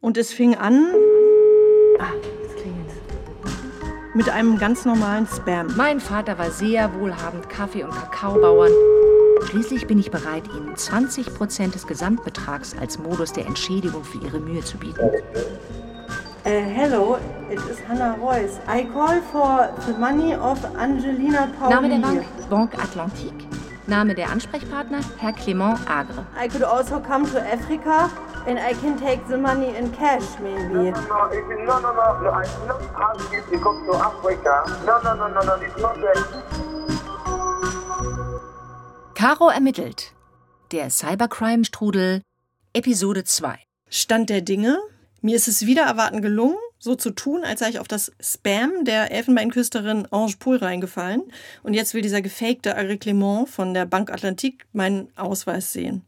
Und es fing an. Ah, es klingelt. Mit einem ganz normalen Spam. Mein Vater war sehr wohlhabend Kaffee- und Kakaobauern. Schließlich bin ich bereit, Ihnen 20 Prozent des Gesamtbetrags als Modus der Entschädigung für Ihre Mühe zu bieten. Uh, hello, it is Hannah Royce. I call for the money of Angelina Pauli. Name der Bank? Banque Atlantique. Name der Ansprechpartner? Herr Clément Agre. I could also come to Africa and I can take the money in cash, maybe. No, is, no, no, no, no, I do not ask you to come to Africa. No, no, no, no, no, it's not that. Caro ermittelt. Der Cybercrime-Strudel, Episode 2. Stand der Dinge. Mir ist es wieder erwarten gelungen, so zu tun, als sei ich auf das Spam der Elfenbeinküsterin Ange Poul reingefallen. Und jetzt will dieser gefakte Agri Clement von der Bank Atlantique meinen Ausweis sehen.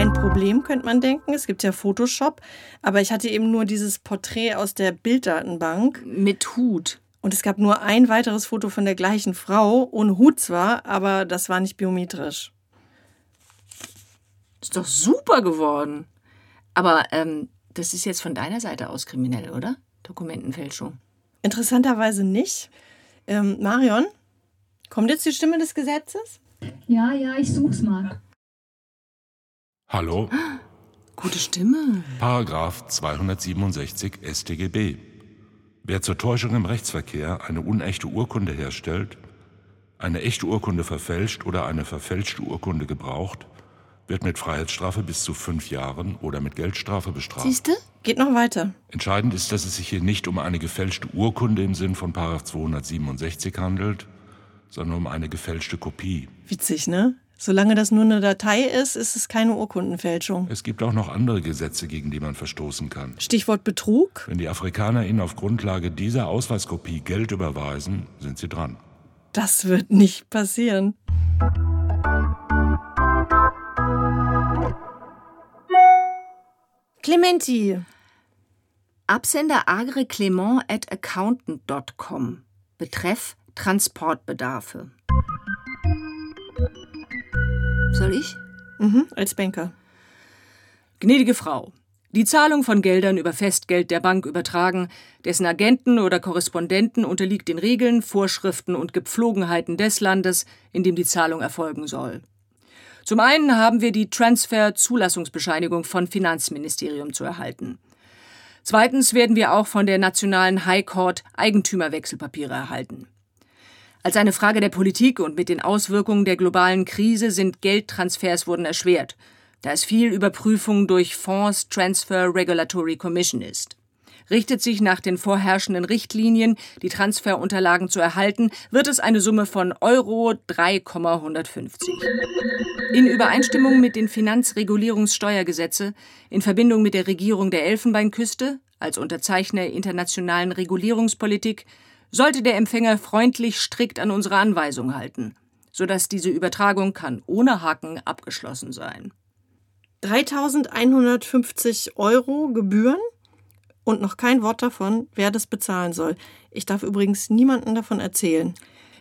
Kein Problem, könnte man denken. Es gibt ja Photoshop. Aber ich hatte eben nur dieses Porträt aus der Bilddatenbank. Mit Hut. Und es gab nur ein weiteres Foto von der gleichen Frau, ohne Hut zwar, aber das war nicht biometrisch. Ist doch super geworden. Aber ähm, das ist jetzt von deiner Seite aus kriminell, oder? Dokumentenfälschung. Interessanterweise nicht. Ähm, Marion, kommt jetzt die Stimme des Gesetzes? Ja, ja, ich such's mal. Hallo, Gute Stimme. Paragraph 267 StGB. Wer zur Täuschung im Rechtsverkehr eine unechte Urkunde herstellt, eine echte Urkunde verfälscht oder eine verfälschte Urkunde gebraucht, wird mit Freiheitsstrafe bis zu fünf Jahren oder mit Geldstrafe bestraft. Siehste? Geht noch weiter. Entscheidend ist, dass es sich hier nicht um eine gefälschte Urkunde im Sinn von Paragraph 267 handelt, sondern um eine gefälschte Kopie. Witzig, ne? Solange das nur eine Datei ist, ist es keine Urkundenfälschung. Es gibt auch noch andere Gesetze, gegen die man verstoßen kann. Stichwort Betrug. Wenn die Afrikaner Ihnen auf Grundlage dieser Ausweiskopie Geld überweisen, sind Sie dran. Das wird nicht passieren. Clementi. Absender agre clement at accountant.com. Betreff Transportbedarfe. Soll ich? Mhm, als Banker. Gnädige Frau, die Zahlung von Geldern über Festgeld der Bank übertragen, dessen Agenten oder Korrespondenten unterliegt den Regeln, Vorschriften und Gepflogenheiten des Landes, in dem die Zahlung erfolgen soll. Zum einen haben wir die Transfer-Zulassungsbescheinigung von Finanzministerium zu erhalten. Zweitens werden wir auch von der Nationalen High Court Eigentümerwechselpapiere erhalten. Als eine Frage der Politik und mit den Auswirkungen der globalen Krise sind Geldtransfers wurden erschwert, da es viel Überprüfung durch Fonds Transfer Regulatory Commission ist. Richtet sich nach den vorherrschenden Richtlinien, die Transferunterlagen zu erhalten, wird es eine Summe von Euro 3,150. In Übereinstimmung mit den Finanzregulierungssteuergesetze, in Verbindung mit der Regierung der Elfenbeinküste, als Unterzeichner internationalen Regulierungspolitik, sollte der Empfänger freundlich strikt an unsere Anweisung halten, sodass diese Übertragung kann ohne Haken abgeschlossen sein. 3150 Euro Gebühren und noch kein Wort davon, wer das bezahlen soll. Ich darf übrigens niemandem davon erzählen.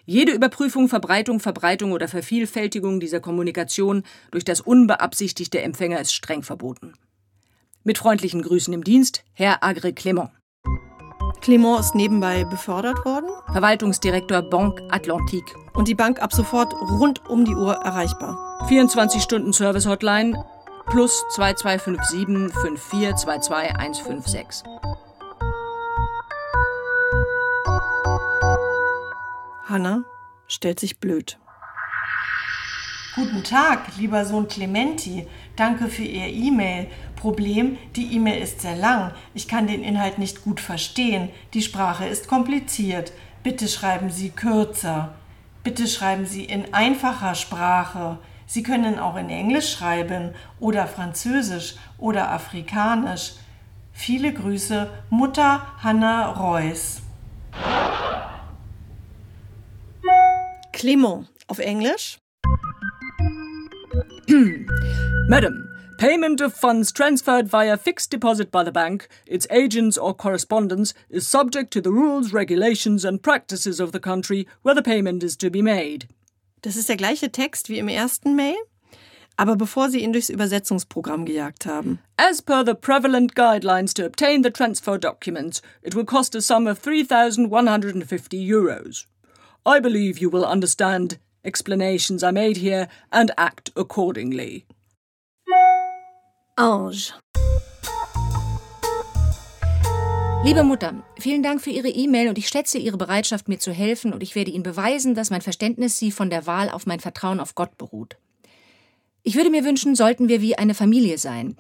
Jede Überprüfung, Verbreitung, Verbreitung oder Vervielfältigung dieser Kommunikation durch das unbeabsichtigte Empfänger ist streng verboten. Mit freundlichen Grüßen im Dienst, Herr Agre Clement, Clement ist nebenbei befördert worden Verwaltungsdirektor Banque Atlantique. und die Bank ab sofort rund um die Uhr erreichbar. 24 Stunden Service Hotline plus 2257 5422 156. Hanna stellt sich blöd. Guten Tag, lieber Sohn Clementi. Danke für Ihr E-Mail. Problem, die E-Mail ist sehr lang. Ich kann den Inhalt nicht gut verstehen. Die Sprache ist kompliziert. Bitte schreiben Sie kürzer. Bitte schreiben Sie in einfacher Sprache. Sie können auch in Englisch schreiben oder Französisch oder Afrikanisch. Viele Grüße, Mutter Hanna Reuss. Clément auf Englisch. Madam, payment of funds transferred via fixed deposit by the bank, its agents or correspondents, is subject to the rules, regulations and practices of the country where the payment is to be made. Das ist der gleiche Text wie im ersten Mail, aber bevor sie ihn durchs Übersetzungsprogramm gejagt haben. As per the prevalent guidelines to obtain the transfer documents, it will cost a sum of 3,150 euros. I believe you will understand explanations I made here and act accordingly. Ange. Liebe Mutter, vielen Dank für Ihre E-Mail und ich schätze Ihre Bereitschaft, mir zu helfen und ich werde Ihnen beweisen, dass mein Verständnis Sie von der Wahl auf mein Vertrauen auf Gott beruht. Ich würde mir wünschen, sollten wir wie eine Familie sein.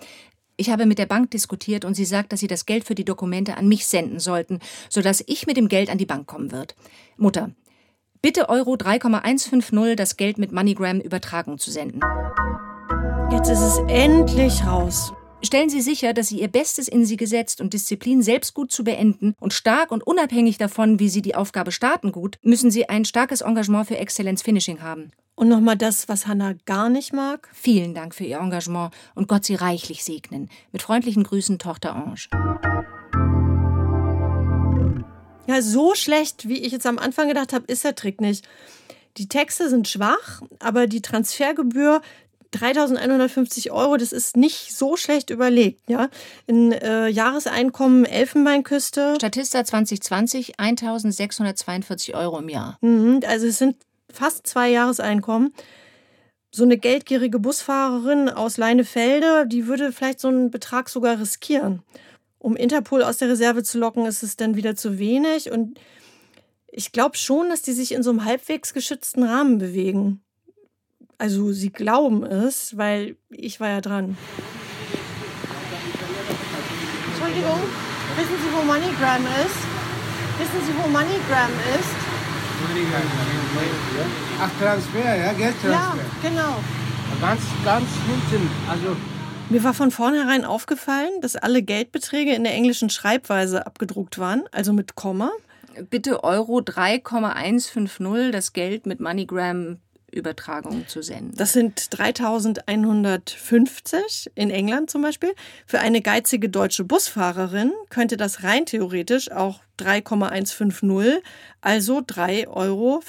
Ich habe mit der Bank diskutiert und sie sagt, dass sie das Geld für die Dokumente an mich senden sollten, sodass ich mit dem Geld an die Bank kommen wird. Mutter, bitte Euro 3,150 das Geld mit MoneyGram Übertragung zu senden. Jetzt ist es endlich raus. Stellen Sie sicher, dass Sie Ihr Bestes in Sie gesetzt und Disziplin selbst gut zu beenden und stark und unabhängig davon, wie Sie die Aufgabe starten gut, müssen Sie ein starkes Engagement für Excellence Finishing haben. Und nochmal das, was Hannah gar nicht mag. Vielen Dank für Ihr Engagement und Gott Sie reichlich segnen. Mit freundlichen Grüßen, Tochter Ange. Ja, so schlecht, wie ich jetzt am Anfang gedacht habe, ist der Trick nicht. Die Texte sind schwach, aber die Transfergebühr 3150 Euro, das ist nicht so schlecht überlegt. Ja? In äh, Jahreseinkommen Elfenbeinküste. Statista 2020 1642 Euro im Jahr. Mhm, also es sind fast zwei Jahreseinkommen. So eine geldgierige Busfahrerin aus Leinefelde, die würde vielleicht so einen Betrag sogar riskieren. Um Interpol aus der Reserve zu locken, ist es dann wieder zu wenig. Und ich glaube schon, dass die sich in so einem halbwegs geschützten Rahmen bewegen. Also sie glauben es, weil ich war ja dran. Entschuldigung, wissen Sie, wo MoneyGram ist? Wissen Sie, wo MoneyGram ist? Ach, Transfer, ja, Geldtransfer. Ja, genau. Ganz, ganz hinten. Also, Mir war von vornherein aufgefallen, dass alle Geldbeträge in der englischen Schreibweise abgedruckt waren, also mit Komma. Bitte Euro 3,150 das Geld mit MoneyGram Übertragung zu senden. Das sind 3150 in England zum Beispiel. Für eine geizige deutsche Busfahrerin könnte das rein theoretisch auch 3,150, also 3,15 Euro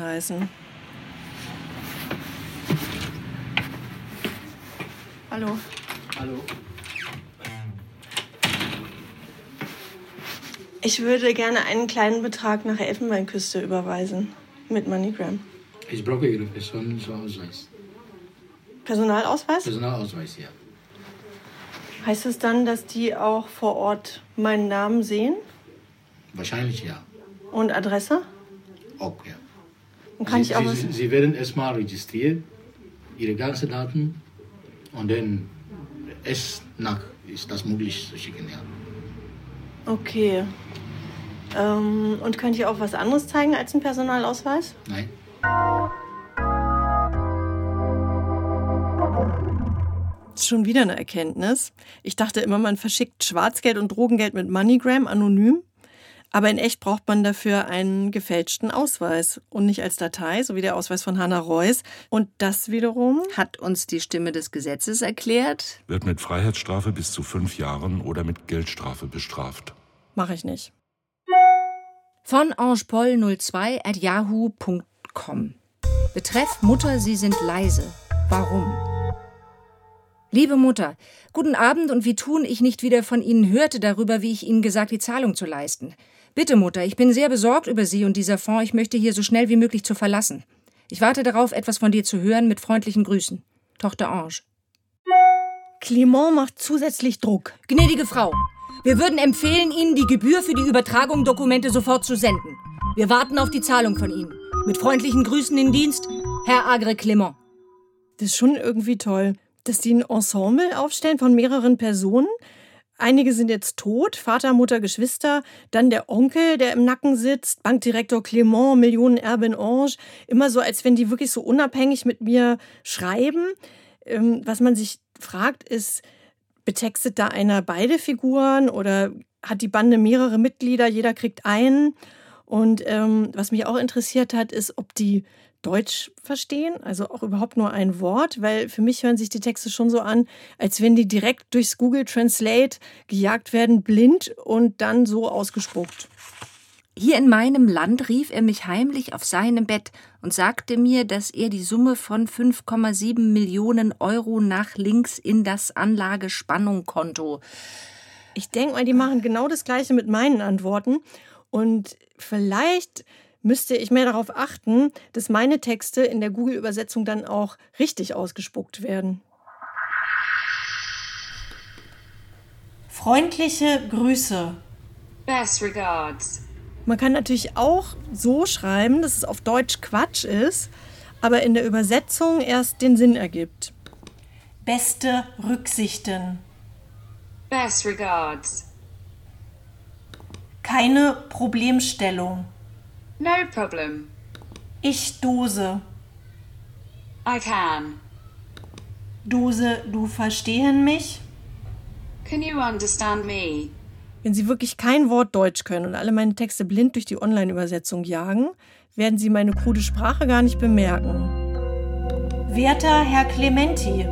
heißen. Hallo. Hallo. Ich würde gerne einen kleinen Betrag nach Elfenbeinküste überweisen mit MoneyGram. Ich brauche Ihre Personalausweis. Personalausweis? Personalausweis, ja. Heißt es dann, dass die auch vor Ort meinen Namen sehen Wahrscheinlich ja. und Adresse? Auch ja. Und kann Sie, ich auch was? Sie, Sie werden erstmal registriert, Ihre ganzen Daten und dann erst nach ist das möglich zu schicken, ja. Okay. Ähm, und könnte ich auch was anderes zeigen als einen Personalausweis? Nein? Schon wieder eine Erkenntnis. Ich dachte immer, man verschickt Schwarzgeld und Drogengeld mit MoneyGram anonym. Aber in echt braucht man dafür einen gefälschten Ausweis und nicht als Datei, so wie der Ausweis von Hannah Reuss. Und das wiederum Hat uns die Stimme des Gesetzes erklärt? Wird mit Freiheitsstrafe bis zu fünf Jahren oder mit Geldstrafe bestraft. mache ich nicht. Von angepaul02 at yahoo.com. Betreff Mutter, Sie sind leise. Warum? Liebe Mutter, guten Abend und wie tun ich nicht wieder von Ihnen hörte darüber, wie ich Ihnen gesagt, die Zahlung zu leisten. Bitte, Mutter, ich bin sehr besorgt über Sie und dieser Fonds. Ich möchte hier so schnell wie möglich zu verlassen. Ich warte darauf, etwas von dir zu hören mit freundlichen Grüßen. Tochter Ange. Clement macht zusätzlich Druck. Gnädige Frau, wir würden empfehlen, Ihnen die Gebühr für die Übertragung Dokumente sofort zu senden. Wir warten auf die Zahlung von Ihnen. Mit freundlichen Grüßen in Dienst, Herr Agre Clement. Das ist schon irgendwie toll, dass die ein Ensemble aufstellen von mehreren Personen. Einige sind jetzt tot, Vater, Mutter, Geschwister, dann der Onkel, der im Nacken sitzt, Bankdirektor Clement, Millionenerbin Ange. Immer so, als wenn die wirklich so unabhängig mit mir schreiben. Ähm, was man sich fragt, ist, betextet da einer beide Figuren oder hat die Bande mehrere Mitglieder, jeder kriegt einen? Und ähm, was mich auch interessiert hat, ist, ob die Deutsch verstehen, also auch überhaupt nur ein Wort, weil für mich hören sich die Texte schon so an, als wenn die direkt durchs Google Translate gejagt werden, blind und dann so ausgespuckt. Hier in meinem Land rief er mich heimlich auf seinem Bett und sagte mir, dass er die Summe von 5,7 Millionen Euro nach links in das Anlagespannungkonto. Ich denke mal, die machen genau das Gleiche mit meinen Antworten. Und vielleicht müsste ich mehr darauf achten, dass meine Texte in der Google-Übersetzung dann auch richtig ausgespuckt werden. Freundliche Grüße. Best regards. Man kann natürlich auch so schreiben, dass es auf Deutsch Quatsch ist, aber in der Übersetzung erst den Sinn ergibt. Beste Rücksichten. Best regards. Keine Problemstellung. No problem. Ich Dose. I can. Dose, du verstehen mich? Can you understand me? Wenn Sie wirklich kein Wort Deutsch können und alle meine Texte blind durch die Online-Übersetzung jagen, werden Sie meine krude Sprache gar nicht bemerken. Werter Herr Clementi,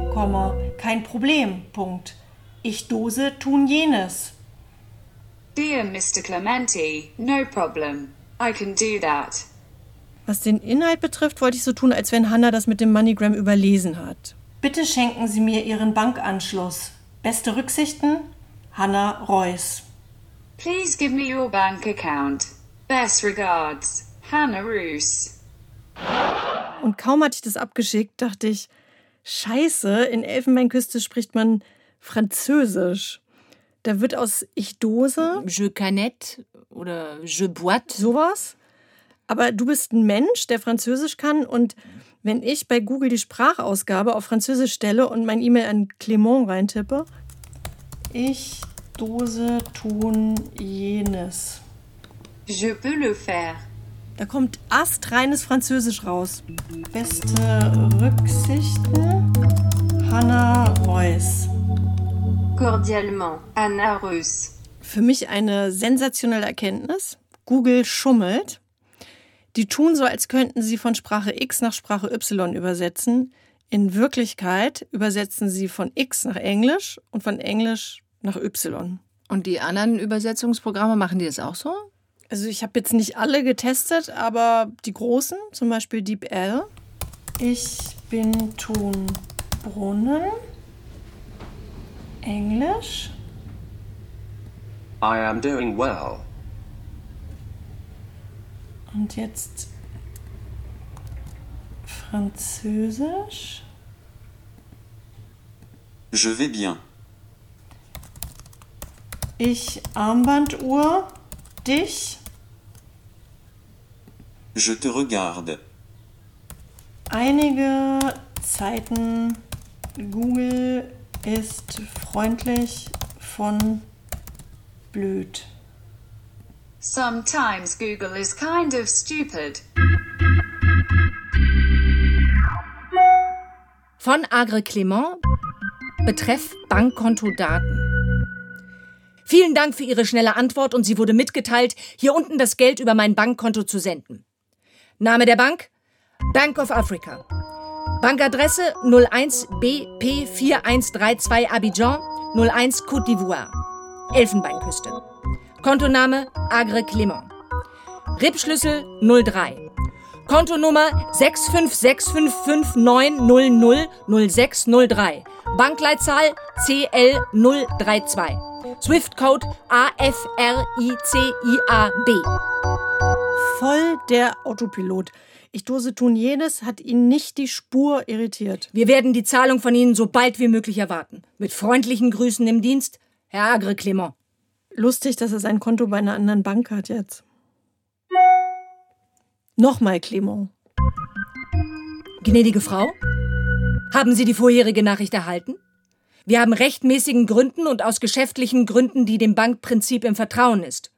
kein Problem, Punkt. Ich Dose tun jenes. Dear Mr. Clementi, no problem. I can do that. Was den Inhalt betrifft, wollte ich so tun, als wenn Hannah das mit dem MoneyGram überlesen hat. Bitte schenken Sie mir Ihren Bankanschluss. Beste Rücksichten, Hannah Reuss. Please give me your bank account. Best regards, Hannah Roos. Und kaum hatte ich das abgeschickt, dachte ich, Scheiße, in Elfenbeinküste spricht man Französisch. Da wird aus Ich Dose. Je canette oder je boite. Sowas. Aber du bist ein Mensch, der Französisch kann und wenn ich bei Google die Sprachausgabe auf Französisch stelle und mein E-Mail an Clément reintippe, ich Dose tun jenes. Je peux le faire. Da kommt astreines Französisch raus. Beste Rücksichten, Hannah Reuss. Cordialement, Anna Roos. Für mich eine sensationelle Erkenntnis. Google schummelt. Die tun so, als könnten sie von Sprache X nach Sprache Y übersetzen. In Wirklichkeit übersetzen sie von X nach Englisch und von Englisch nach Y. Und die anderen Übersetzungsprogramme machen die das auch so? Also ich habe jetzt nicht alle getestet, aber die großen, zum Beispiel DeepL. Ich bin Tun Brunnen. Englisch. I am doing well. Und jetzt Französisch. Je vais bien. Ich Armbanduhr. Dich. Je te regarde. Einige Zeiten. Google ist freundlich von blöd. Sometimes Google is kind of stupid. Von Agre Clement betreff Bankkontodaten. Vielen Dank für Ihre schnelle Antwort und sie wurde mitgeteilt, hier unten das Geld über mein Bankkonto zu senden. Name der Bank? Bank of Africa. Bankadresse 01 BP 4132 Abidjan 01 Côte d'Ivoire. Elfenbeinküste. Kontoname Agre Clement. RIP-Schlüssel 03. Kontonummer 65655900603. Bankleitzahl CL032. Swift-Code AFRICIAB. Voll der Autopilot. Ich Dose tun jenes hat ihn nicht die Spur irritiert. Wir werden die Zahlung von Ihnen so bald wie möglich erwarten. Mit freundlichen Grüßen im Dienst, Herr Agre Clement. Lustig, dass er sein Konto bei einer anderen Bank hat jetzt. Nochmal Clement. Gnädige Frau, haben Sie die vorherige Nachricht erhalten? Wir haben rechtmäßigen Gründen und aus geschäftlichen Gründen, die dem Bankprinzip im Vertrauen ist.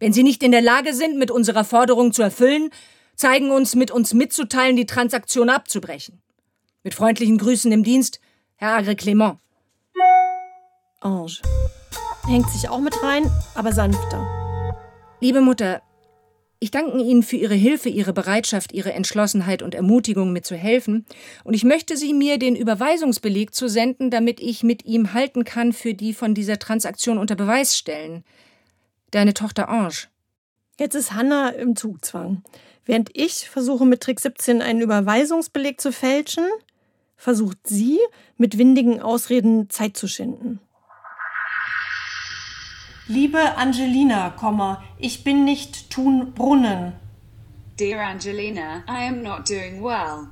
Wenn Sie nicht in der Lage sind, mit unserer Forderung zu erfüllen, zeigen uns mit uns mitzuteilen, die Transaktion abzubrechen. Mit freundlichen Grüßen im Dienst, Herr Agre Clement. Ange. Hängt sich auch mit rein, aber sanfter. Liebe Mutter, ich danke Ihnen für Ihre Hilfe, Ihre Bereitschaft, Ihre Entschlossenheit und Ermutigung, mir zu helfen, und ich möchte Sie mir den Überweisungsbeleg zu senden, damit ich mit ihm halten kann für die von dieser Transaktion unter Beweis stellen. Deine Tochter Ange. Jetzt ist Hanna im Zugzwang. Während ich versuche mit Trick 17 einen Überweisungsbeleg zu fälschen, versucht sie mit windigen Ausreden Zeit zu schinden. Liebe Angelina, ich bin nicht Thun Brunnen. Dear Angelina, I am not doing well.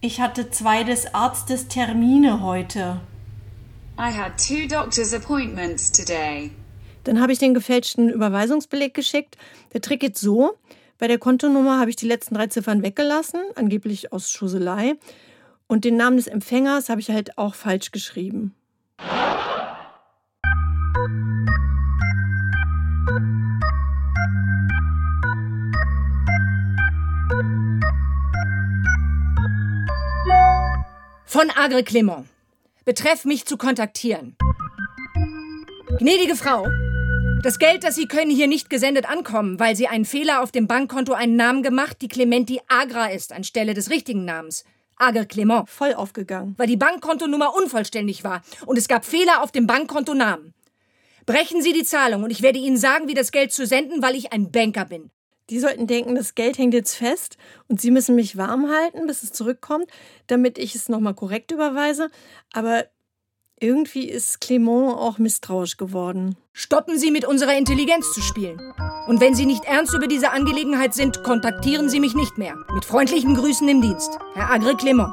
Ich hatte zwei des Arztes Termine heute. I had two doctor's appointments today. Dann habe ich den gefälschten Überweisungsbeleg geschickt. Der Trick geht so. Bei der Kontonummer habe ich die letzten drei Ziffern weggelassen, angeblich aus Schuselei. Und den Namen des Empfängers habe ich halt auch falsch geschrieben. Von Agre Clement. Betreff mich zu kontaktieren. Gnädige Frau, das Geld, das Sie können, hier nicht gesendet ankommen, weil Sie einen Fehler auf dem Bankkonto einen Namen gemacht, die Clementi Agra ist, anstelle des richtigen Namens. Agre Clement. Voll aufgegangen. Weil die Bankkontonummer unvollständig war und es gab Fehler auf dem Bankkontonamen. Brechen Sie die Zahlung und ich werde Ihnen sagen, wie das Geld zu senden, weil ich ein Banker bin. Die sollten denken, das Geld hängt jetzt fest und sie müssen mich warm halten, bis es zurückkommt, damit ich es nochmal korrekt überweise. Aber irgendwie ist Clement auch misstrauisch geworden. Stoppen Sie mit unserer Intelligenz zu spielen. Und wenn Sie nicht ernst über diese Angelegenheit sind, kontaktieren Sie mich nicht mehr. Mit freundlichen Grüßen im Dienst. Herr Agre Clement.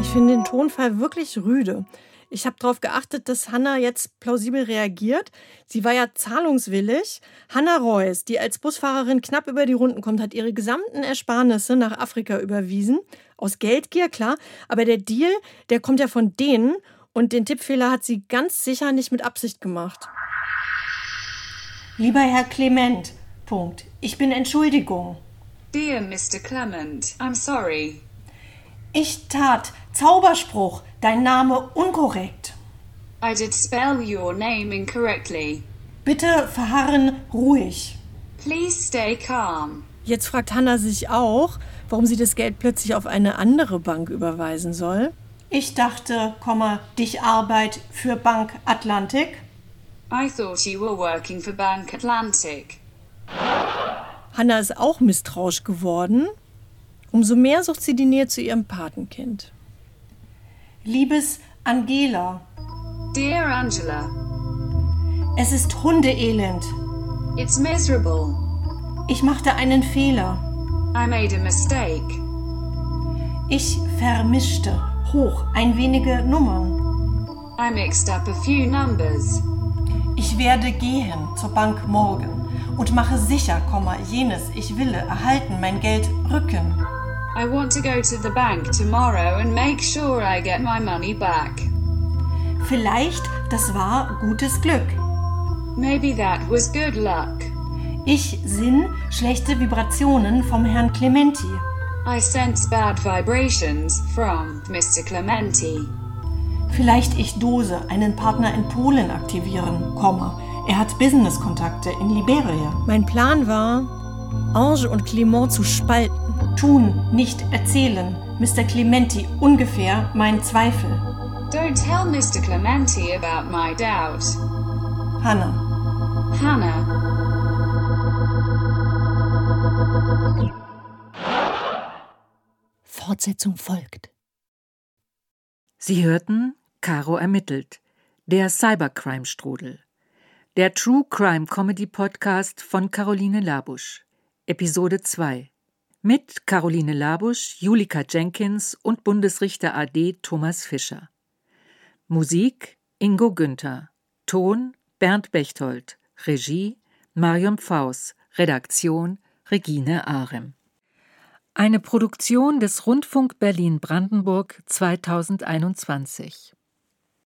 Ich finde den Tonfall wirklich rüde. Ich habe darauf geachtet, dass Hanna jetzt plausibel reagiert. Sie war ja zahlungswillig. Hanna Reuss, die als Busfahrerin knapp über die Runden kommt, hat ihre gesamten Ersparnisse nach Afrika überwiesen. Aus Geldgier, klar. Aber der Deal, der kommt ja von denen. Und den Tippfehler hat sie ganz sicher nicht mit Absicht gemacht. Lieber Herr Clement, Punkt. Ich bin Entschuldigung. Dear Mr. Clement, I'm sorry. Ich tat. Zauberspruch. Dein Name unkorrekt. I did spell your name incorrectly. Bitte verharren ruhig. Please stay calm. Jetzt fragt Hannah sich auch, warum sie das Geld plötzlich auf eine andere Bank überweisen soll. Ich dachte, Komma, dich Arbeit für Bank Atlantik. I thought you were working for Bank Atlantic. Hannah ist auch misstrauisch geworden. Umso mehr sucht sie die Nähe zu ihrem Patenkind. Liebes Angela. Dear Angela. Es ist Hundeelend. It's miserable. Ich machte einen Fehler. I made a mistake. Ich vermischte hoch ein wenige Nummern. I mixed up a few numbers. Ich werde gehen zur Bank morgen und mache sicher, jenes ich wille erhalten mein Geld rücken. I want to go to the bank tomorrow and make sure I get my money back. Vielleicht das war gutes Glück. Maybe that was good luck. Ich sinn schlechte Vibrationen vom Herrn Clementi. I sense bad vibrations from Mr. Clementi. Vielleicht ich Dose einen Partner in Polen aktivieren, Komma. Er hat Businesskontakte in Liberia. Mein Plan war, Ange und Clement zu spalten. Tun, nicht erzählen. Mr. Clementi ungefähr mein Zweifel. Don't tell Mr. Clementi about my doubt. Hannah. Hannah. Fortsetzung folgt. Sie hörten Caro ermittelt, der Cybercrime-Strudel, der True Crime Comedy Podcast von Caroline Labusch, Episode 2. Mit Caroline Labusch, Julika Jenkins und Bundesrichter AD Thomas Fischer. Musik Ingo Günther. Ton Bernd Bechtold. Regie Marion Pfaus. Redaktion Regine Arem. Eine Produktion des Rundfunk Berlin Brandenburg 2021.